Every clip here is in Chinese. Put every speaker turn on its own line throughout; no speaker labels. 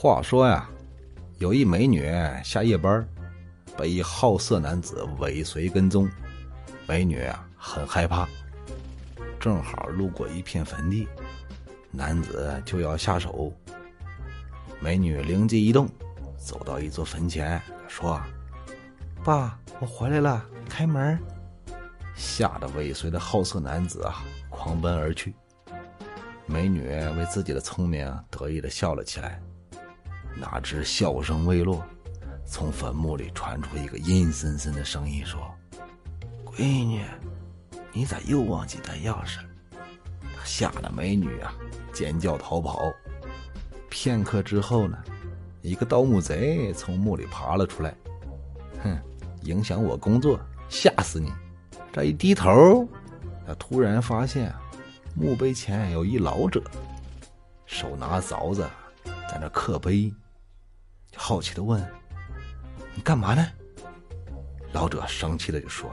话说呀，有一美女下夜班，被一好色男子尾随跟踪，美女啊很害怕。正好路过一片坟地，男子就要下手。美女灵机一动，走到一座坟前，说：“爸，我回来了，开门。”吓得尾随的好色男子啊，狂奔而去。美女为自己的聪明得意的笑了起来。哪知笑声未落，从坟墓里传出一个阴森森的声音，说：“闺女，你咋又忘记带钥匙了？”吓得美女啊，尖叫逃跑。片刻之后呢，一个盗墓贼从墓里爬了出来，哼，影响我工作，吓死你！这一低头，他突然发现墓碑前有一老者，手拿凿子，在那刻碑。好奇的问：“你干嘛呢？”老者生气的就说：“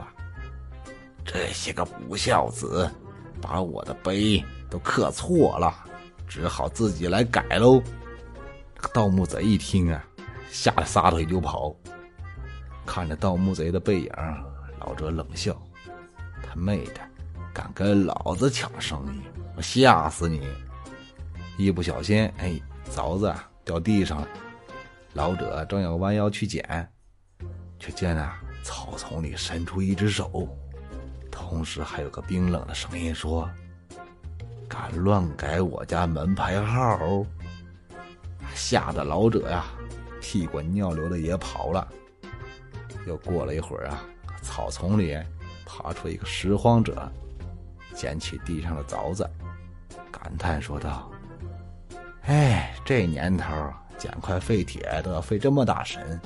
这些个不孝子，把我的碑都刻错了，只好自己来改喽。”盗墓贼一听啊，吓得撒腿就跑。看着盗墓贼的背影，老者冷笑。他妹的，敢跟老子抢生意，我吓死你！一不小心，哎，凿子掉地上了。老者正要弯腰去捡，却见啊，草丛里伸出一只手，同时还有个冰冷的声音说：“敢乱改我家门牌号！”吓得老者呀，屁滚尿流的也跑了。又过了一会儿啊，草丛里。爬出一个拾荒者，捡起地上的凿子，感叹说道：“哎，这年头捡块废铁都要费这么大神，